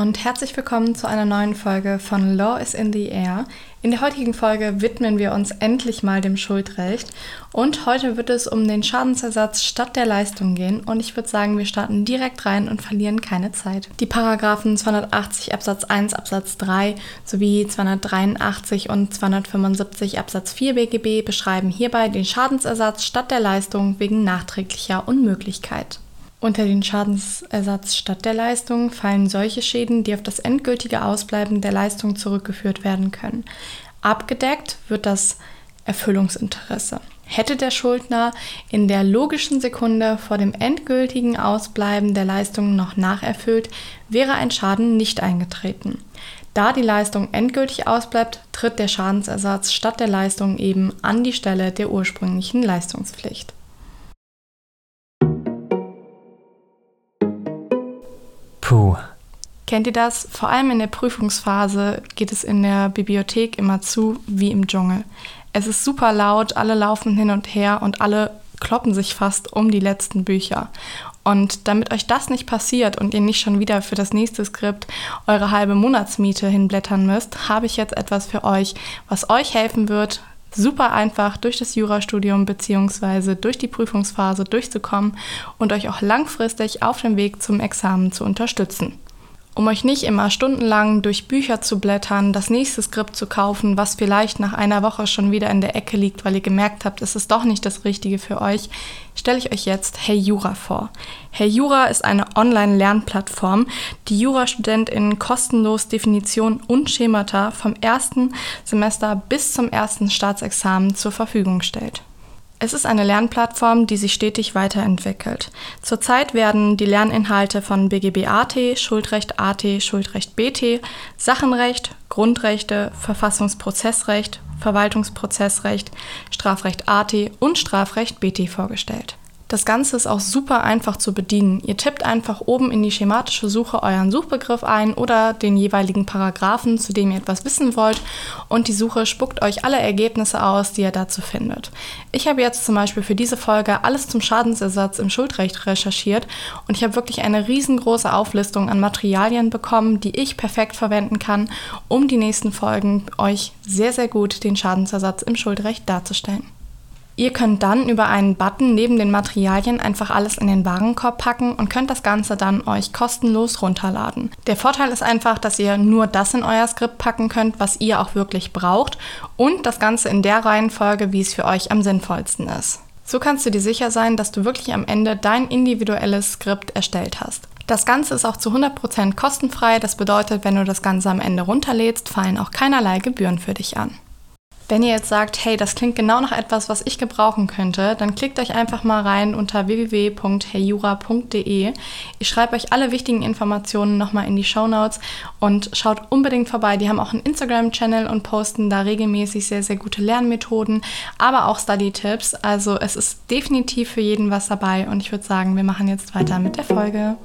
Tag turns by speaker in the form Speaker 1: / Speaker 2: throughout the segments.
Speaker 1: und herzlich willkommen zu einer neuen Folge von Law is in the Air. In der heutigen Folge widmen wir uns endlich mal dem Schuldrecht und heute wird es um den Schadensersatz statt der Leistung gehen und ich würde sagen, wir starten direkt rein und verlieren keine Zeit. Die Paragraphen 280 Absatz 1 Absatz 3 sowie 283 und 275 Absatz 4 BGB beschreiben hierbei den Schadensersatz statt der Leistung wegen nachträglicher Unmöglichkeit. Unter den Schadensersatz statt der Leistung fallen solche Schäden, die auf das endgültige Ausbleiben der Leistung zurückgeführt werden können. Abgedeckt wird das Erfüllungsinteresse. Hätte der Schuldner in der logischen Sekunde vor dem endgültigen Ausbleiben der Leistung noch nacherfüllt, wäre ein Schaden nicht eingetreten. Da die Leistung endgültig ausbleibt, tritt der Schadensersatz statt der Leistung eben an die Stelle der ursprünglichen Leistungspflicht. Puh. Kennt ihr das? Vor allem in der Prüfungsphase geht es in der Bibliothek immer zu wie im Dschungel. Es ist super laut, alle laufen hin und her und alle kloppen sich fast um die letzten Bücher. Und damit euch das nicht passiert und ihr nicht schon wieder für das nächste Skript eure halbe Monatsmiete hinblättern müsst, habe ich jetzt etwas für euch, was euch helfen wird, super einfach durch das Jurastudium bzw. durch die Prüfungsphase durchzukommen und euch auch langfristig auf dem Weg zum Examen zu unterstützen um euch nicht immer stundenlang durch Bücher zu blättern, das nächste Skript zu kaufen, was vielleicht nach einer Woche schon wieder in der Ecke liegt, weil ihr gemerkt habt, es ist doch nicht das Richtige für euch, stelle ich euch jetzt Hey Jura vor. Hey Jura ist eine Online-Lernplattform, die JurastudentInnen kostenlos Definitionen und Schemata vom ersten Semester bis zum ersten Staatsexamen zur Verfügung stellt. Es ist eine Lernplattform, die sich stetig weiterentwickelt. Zurzeit werden die Lerninhalte von BGB AT, Schuldrecht AT, Schuldrecht BT, Sachenrecht, Grundrechte, Verfassungsprozessrecht, Verwaltungsprozessrecht, Strafrecht AT und Strafrecht BT vorgestellt. Das Ganze ist auch super einfach zu bedienen. Ihr tippt einfach oben in die schematische Suche euren Suchbegriff ein oder den jeweiligen Paragraphen, zu dem ihr etwas wissen wollt und die Suche spuckt euch alle Ergebnisse aus, die ihr dazu findet. Ich habe jetzt zum Beispiel für diese Folge alles zum Schadensersatz im Schuldrecht recherchiert und ich habe wirklich eine riesengroße Auflistung an Materialien bekommen, die ich perfekt verwenden kann, um die nächsten Folgen euch sehr, sehr gut den Schadensersatz im Schuldrecht darzustellen. Ihr könnt dann über einen Button neben den Materialien einfach alles in den Warenkorb packen und könnt das Ganze dann euch kostenlos runterladen. Der Vorteil ist einfach, dass ihr nur das in euer Skript packen könnt, was ihr auch wirklich braucht und das Ganze in der Reihenfolge, wie es für euch am sinnvollsten ist. So kannst du dir sicher sein, dass du wirklich am Ende dein individuelles Skript erstellt hast. Das Ganze ist auch zu 100% kostenfrei. Das bedeutet, wenn du das Ganze am Ende runterlädst, fallen auch keinerlei Gebühren für dich an. Wenn ihr jetzt sagt, hey, das klingt genau nach etwas, was ich gebrauchen könnte, dann klickt euch einfach mal rein unter www.heyjura.de. Ich schreibe euch alle wichtigen Informationen nochmal in die Show Notes und schaut unbedingt vorbei. Die haben auch einen Instagram-Channel und posten da regelmäßig sehr, sehr gute Lernmethoden, aber auch Study-Tipps. Also es ist definitiv für jeden was dabei und ich würde sagen, wir machen jetzt weiter mit der Folge.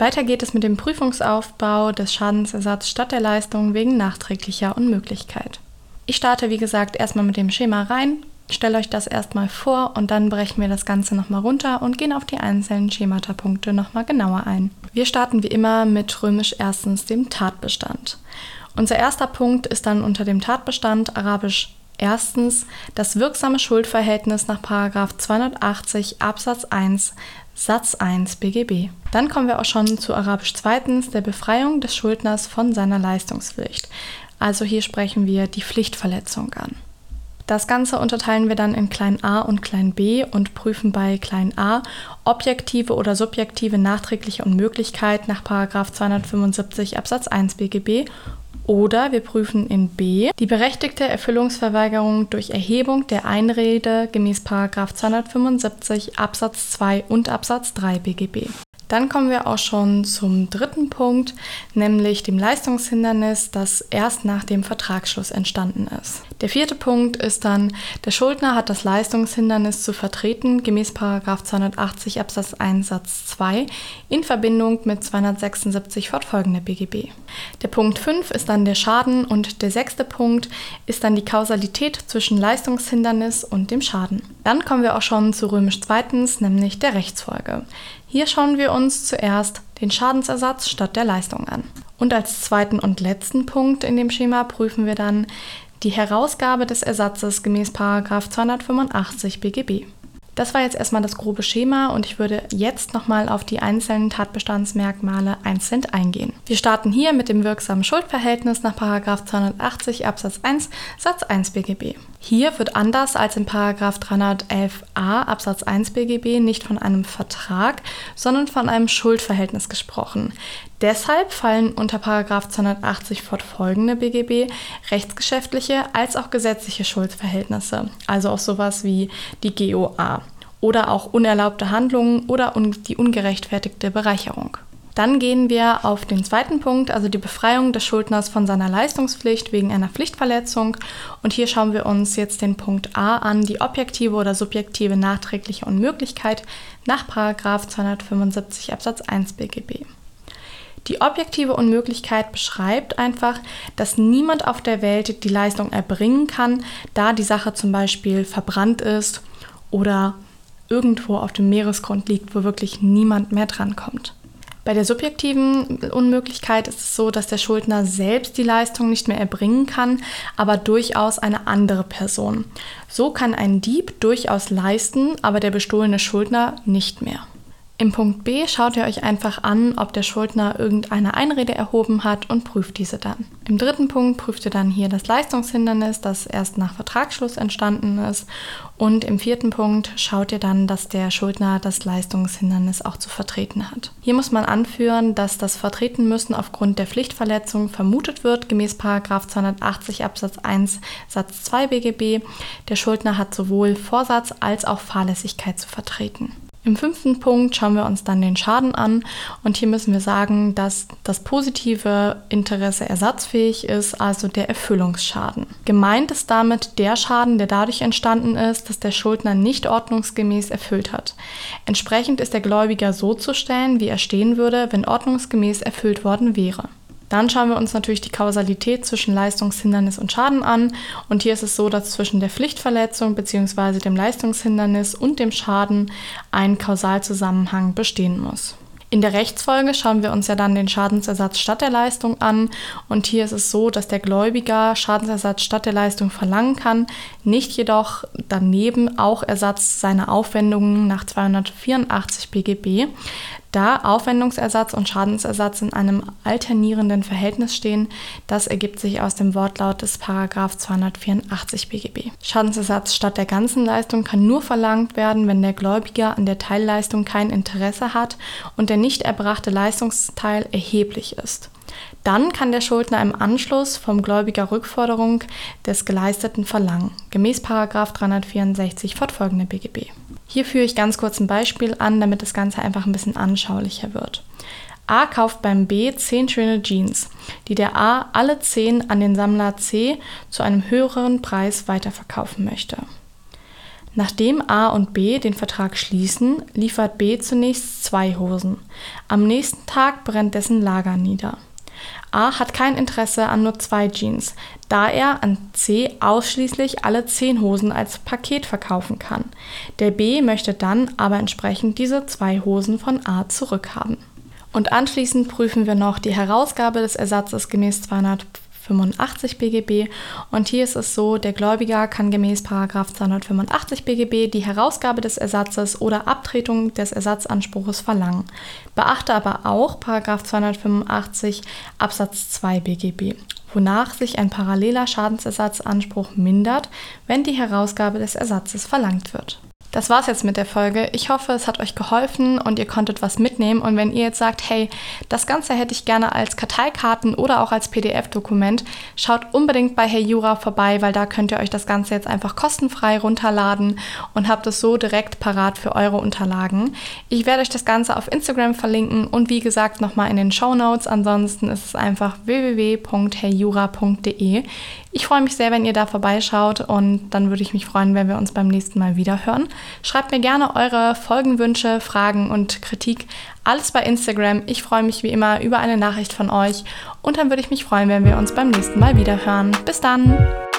Speaker 1: Weiter geht es mit dem Prüfungsaufbau des Schadensersatzes statt der Leistung wegen nachträglicher Unmöglichkeit. Ich starte wie gesagt erstmal mit dem Schema rein, stelle euch das erstmal vor und dann brechen wir das Ganze nochmal runter und gehen auf die einzelnen Schematapunkte nochmal genauer ein. Wir starten wie immer mit römisch erstens dem Tatbestand. Unser erster Punkt ist dann unter dem Tatbestand arabisch erstens das wirksame Schuldverhältnis nach 280 Absatz 1 Satz 1 BGB. Dann kommen wir auch schon zu Arabisch zweitens, der Befreiung des Schuldners von seiner Leistungspflicht. Also hier sprechen wir die Pflichtverletzung an. Das Ganze unterteilen wir dann in klein a und klein b und prüfen bei klein a objektive oder subjektive nachträgliche Unmöglichkeit nach 275 Absatz 1 BGB oder wir prüfen in B die berechtigte Erfüllungsverweigerung durch Erhebung der Einrede gemäß 275 Absatz 2 und Absatz 3 BGB. Dann kommen wir auch schon zum dritten Punkt, nämlich dem Leistungshindernis, das erst nach dem Vertragsschluss entstanden ist. Der vierte Punkt ist dann, der Schuldner hat das Leistungshindernis zu vertreten, gemäß 280 Absatz 1 Satz 2, in Verbindung mit 276 fortfolgende BGB. Der Punkt 5 ist dann der Schaden und der sechste Punkt ist dann die Kausalität zwischen Leistungshindernis und dem Schaden. Dann kommen wir auch schon zu römisch zweitens, nämlich der Rechtsfolge. Hier schauen wir uns zuerst den Schadensersatz statt der Leistung an. Und als zweiten und letzten Punkt in dem Schema prüfen wir dann die Herausgabe des Ersatzes gemäß 285 BGB. Das war jetzt erstmal das grobe Schema und ich würde jetzt nochmal auf die einzelnen Tatbestandsmerkmale einzeln eingehen. Wir starten hier mit dem wirksamen Schuldverhältnis nach 280 Absatz 1 Satz 1 BGB. Hier wird anders als in 311a Absatz 1 BGB nicht von einem Vertrag, sondern von einem Schuldverhältnis gesprochen. Deshalb fallen unter 280 fortfolgende BGB rechtsgeschäftliche als auch gesetzliche Schuldverhältnisse, also auch sowas wie die GOA oder auch unerlaubte Handlungen oder die ungerechtfertigte Bereicherung. Dann gehen wir auf den zweiten Punkt, also die Befreiung des Schuldners von seiner Leistungspflicht wegen einer Pflichtverletzung. Und hier schauen wir uns jetzt den Punkt A an, die objektive oder subjektive nachträgliche Unmöglichkeit nach 275 Absatz 1 BGB. Die objektive Unmöglichkeit beschreibt einfach, dass niemand auf der Welt die Leistung erbringen kann, da die Sache zum Beispiel verbrannt ist oder irgendwo auf dem Meeresgrund liegt, wo wirklich niemand mehr drankommt. Bei der subjektiven Unmöglichkeit ist es so, dass der Schuldner selbst die Leistung nicht mehr erbringen kann, aber durchaus eine andere Person. So kann ein Dieb durchaus leisten, aber der bestohlene Schuldner nicht mehr. Im Punkt B schaut ihr euch einfach an, ob der Schuldner irgendeine Einrede erhoben hat und prüft diese dann. Im dritten Punkt prüft ihr dann hier das Leistungshindernis, das erst nach Vertragsschluss entstanden ist. Und im vierten Punkt schaut ihr dann, dass der Schuldner das Leistungshindernis auch zu vertreten hat. Hier muss man anführen, dass das Vertreten müssen aufgrund der Pflichtverletzung vermutet wird, gemäß 280 Absatz 1 Satz 2 BGB. Der Schuldner hat sowohl Vorsatz als auch Fahrlässigkeit zu vertreten. Im fünften Punkt schauen wir uns dann den Schaden an und hier müssen wir sagen, dass das positive Interesse ersatzfähig ist, also der Erfüllungsschaden. Gemeint ist damit der Schaden, der dadurch entstanden ist, dass der Schuldner nicht ordnungsgemäß erfüllt hat. Entsprechend ist der Gläubiger so zu stellen, wie er stehen würde, wenn ordnungsgemäß erfüllt worden wäre. Dann schauen wir uns natürlich die Kausalität zwischen Leistungshindernis und Schaden an. Und hier ist es so, dass zwischen der Pflichtverletzung bzw. dem Leistungshindernis und dem Schaden ein Kausalzusammenhang bestehen muss. In der Rechtsfolge schauen wir uns ja dann den Schadensersatz statt der Leistung an und hier ist es so, dass der Gläubiger Schadensersatz statt der Leistung verlangen kann, nicht jedoch daneben auch Ersatz seiner Aufwendungen nach 284 BGB da Aufwendungsersatz und Schadensersatz in einem alternierenden Verhältnis stehen. Das ergibt sich aus dem Wortlaut des Paragraph 284 BGB. Schadensersatz statt der ganzen Leistung kann nur verlangt werden, wenn der Gläubiger an der Teilleistung kein Interesse hat und der nicht erbrachte Leistungsteil erheblich ist. Dann kann der Schuldner im Anschluss vom Gläubiger Rückforderung des Geleisteten verlangen, gemäß 364 fortfolgende BGB. Hier führe ich ganz kurz ein Beispiel an, damit das Ganze einfach ein bisschen anschaulicher wird. A kauft beim B 10 schöne Jeans, die der A alle 10 an den Sammler C zu einem höheren Preis weiterverkaufen möchte. Nachdem A und B den Vertrag schließen, liefert B zunächst zwei Hosen. Am nächsten Tag brennt dessen Lager nieder. A hat kein Interesse an nur zwei Jeans, da er an C ausschließlich alle zehn Hosen als Paket verkaufen kann. Der B möchte dann aber entsprechend diese zwei Hosen von A zurückhaben. Und anschließend prüfen wir noch die Herausgabe des Ersatzes gemäß 200 285 BGB. Und hier ist es so, der Gläubiger kann gemäß 285 BGB die Herausgabe des Ersatzes oder Abtretung des Ersatzanspruches verlangen. Beachte aber auch 285 Absatz 2 BGB wonach sich ein paralleler Schadensersatzanspruch mindert, wenn die Herausgabe des Ersatzes verlangt wird. Das war's jetzt mit der Folge. Ich hoffe, es hat euch geholfen und ihr konntet was mitnehmen. Und wenn ihr jetzt sagt, hey, das Ganze hätte ich gerne als Karteikarten oder auch als PDF-Dokument, schaut unbedingt bei Hey Jura vorbei, weil da könnt ihr euch das Ganze jetzt einfach kostenfrei runterladen und habt es so direkt parat für eure Unterlagen. Ich werde euch das Ganze auf Instagram verlinken und wie gesagt nochmal in den Show Notes. Ansonsten ist es einfach www.heyjura.de. Ich freue mich sehr, wenn ihr da vorbeischaut und dann würde ich mich freuen, wenn wir uns beim nächsten Mal wieder hören. Schreibt mir gerne eure Folgenwünsche, Fragen und Kritik. Alles bei Instagram. Ich freue mich wie immer über eine Nachricht von euch und dann würde ich mich freuen, wenn wir uns beim nächsten Mal wieder hören. Bis dann!